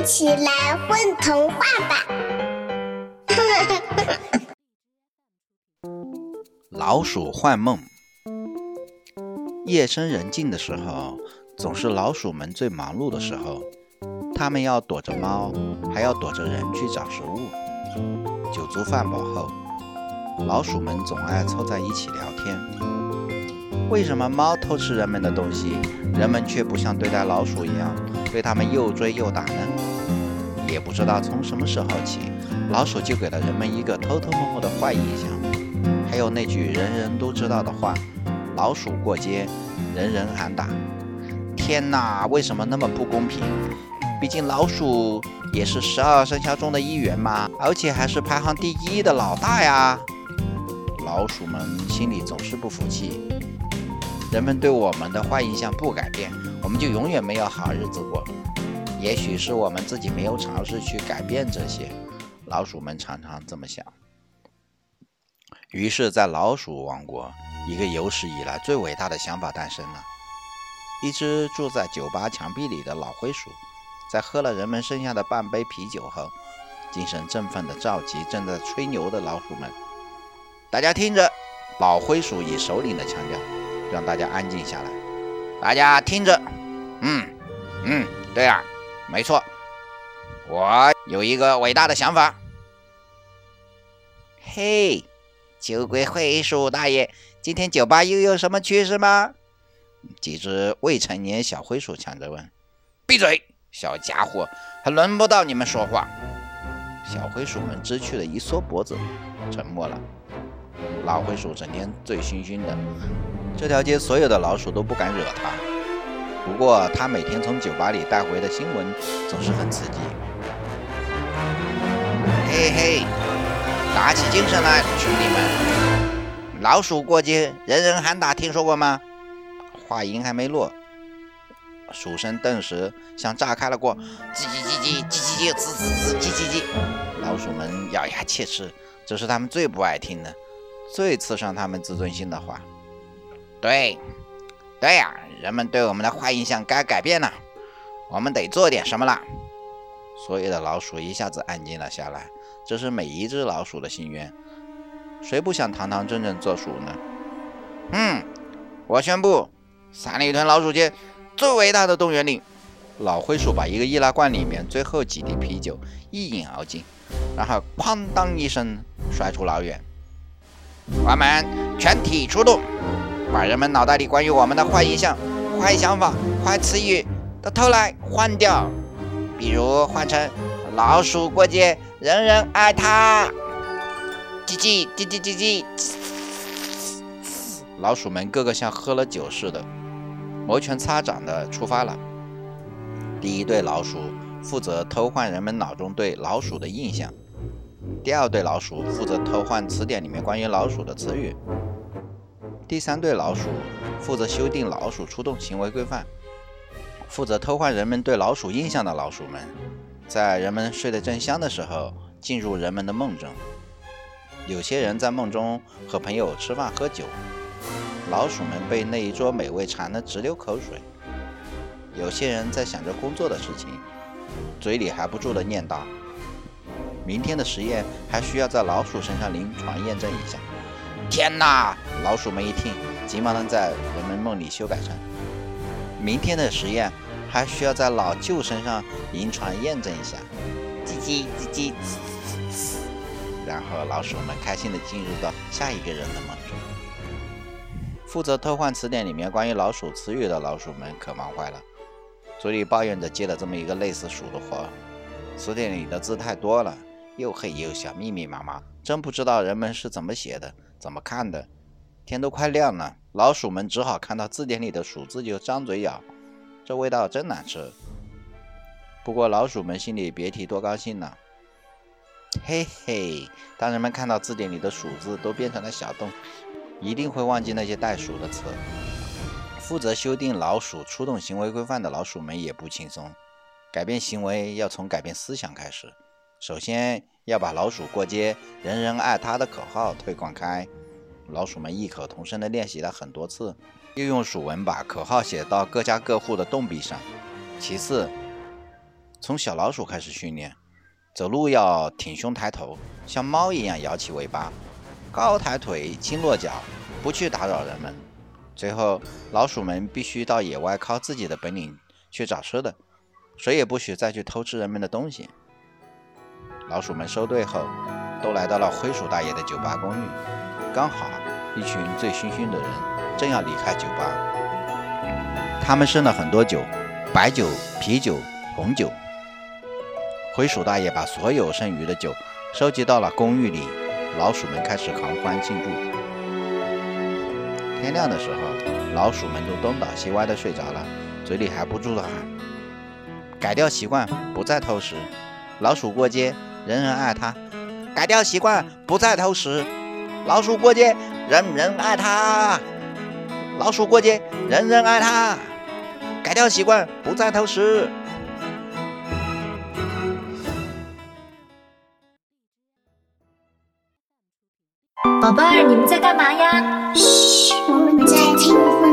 一起来混童话吧！老鼠幻梦。夜深人静的时候，总是老鼠们最忙碌的时候。它们要躲着猫，还要躲着人去找食物。酒足饭饱后，老鼠们总爱凑在一起聊天。为什么猫偷吃人们的东西，人们却不像对待老鼠一样，对它们又追又打呢？也不知道从什么时候起，老鼠就给了人们一个偷偷摸摸的坏印象。还有那句人人都知道的话：“老鼠过街，人人喊打。”天哪，为什么那么不公平？毕竟老鼠也是十二生肖中的一员嘛，而且还是排行第一的老大呀！老鼠们心里总是不服气。人们对我们的坏印象不改变，我们就永远没有好日子过。也许是我们自己没有尝试去改变这些，老鼠们常常这么想。于是，在老鼠王国，一个有史以来最伟大的想法诞生了：一只住在酒吧墙壁里的老灰鼠。在喝了人们剩下的半杯啤酒后，精神振奋地召集正在吹牛的老鼠们：“大家听着！”老灰鼠以首领的腔调，让大家安静下来。大家听着，嗯嗯，对啊，没错，我有一个伟大的想法。嘿，酒鬼灰鼠大爷，今天酒吧又有什么趣事吗？几只未成年小灰鼠抢着问。闭嘴！小家伙，还轮不到你们说话。小灰鼠们知趣的一缩脖子，沉默了。老灰鼠整天醉醺醺的，这条街所有的老鼠都不敢惹他。不过他每天从酒吧里带回的新闻总是很刺激。嘿嘿，打起精神来，兄弟们！老鼠过街，人人喊打，听说过吗？话音还没落。鼠声顿时像炸开了锅，叽叽叽叽叽叽叽，滋滋滋，叽叽叽。老鼠们咬牙切齿，这是他们最不爱听的，最刺伤他们自尊心的话。对，对呀，人们对我们的坏印象该改变了，我们得做点什么了。所有的老鼠一下子安静了下来，这是每一只老鼠的心愿。谁不想堂堂正正做鼠呢？嗯，我宣布，三里屯老鼠街。最伟大的动员令，老灰鼠把一个易拉罐里面最后几滴啤酒一饮而尽，然后哐当一声摔出老远。我们全体出动，把人们脑袋里关于我们的坏印象、坏想法、坏词语都偷来换掉，比如换成“老鼠过街，人人爱它”。叽叽叽叽叽叽，老鼠们个个像喝了酒似的。摩拳擦掌地出发了。第一对老鼠负责偷换人们脑中对老鼠的印象，第二对老鼠负责偷换词典里面关于老鼠的词语，第三对老鼠负责修订老鼠出动行为规范。负责偷换人们对老鼠印象的老鼠们，在人们睡得正香的时候进入人们的梦中。有些人在梦中和朋友吃饭喝酒。老鼠们被那一桌美味馋得直流口水。有些人在想着工作的事情，嘴里还不住地念叨：“明天的实验还需要在老鼠身上临床验证一下。”天哪！老鼠们一听，急忙地在人们梦里修改成：“明天的实验还需要在老舅身上临床验证一下。”叽叽叽叽，然后老鼠们开心地进入到下一个人的梦中。负责偷换词典里面关于老鼠词语的老鼠们可忙坏了，嘴里抱怨着接了这么一个累死鼠的活。词典里的字太多了，又黑又小，密密麻麻，真不知道人们是怎么写的，怎么看的。天都快亮了，老鼠们只好看到字典里的鼠字就张嘴咬，这味道真难吃。不过老鼠们心里别提多高兴了。嘿嘿，当人们看到字典里的鼠字都变成了小洞。一定会忘记那些带鼠的词。负责修订老鼠出动行为规范的老鼠们也不轻松。改变行为要从改变思想开始。首先要把“老鼠过街，人人爱它”的口号推广开。老鼠们异口同声地练习了很多次，又用鼠文把口号写到各家各户的洞壁上。其次，从小老鼠开始训练，走路要挺胸抬头，像猫一样摇起尾巴，高抬腿，轻落脚，不去打扰人们。最后，老鼠们必须到野外靠自己的本领去找吃的，谁也不许再去偷吃人们的东西。老鼠们收队后，都来到了灰鼠大爷的酒吧公寓，刚好一群醉醺醺的人正要离开酒吧。他们剩了很多酒，白酒、啤酒、红酒。灰鼠大爷把所有剩余的酒收集到了公寓里，老鼠们开始狂欢庆祝。天亮的时候，老鼠们都东倒西歪的睡着了，嘴里还不住的喊：“改掉习惯，不再偷食。老鼠过街，人人爱它。改掉习惯，不再偷食。老鼠过街，人人爱它。老鼠过街，人人爱它。改掉习惯，不再偷食。”宝贝儿，你们在干嘛呀？嘘，我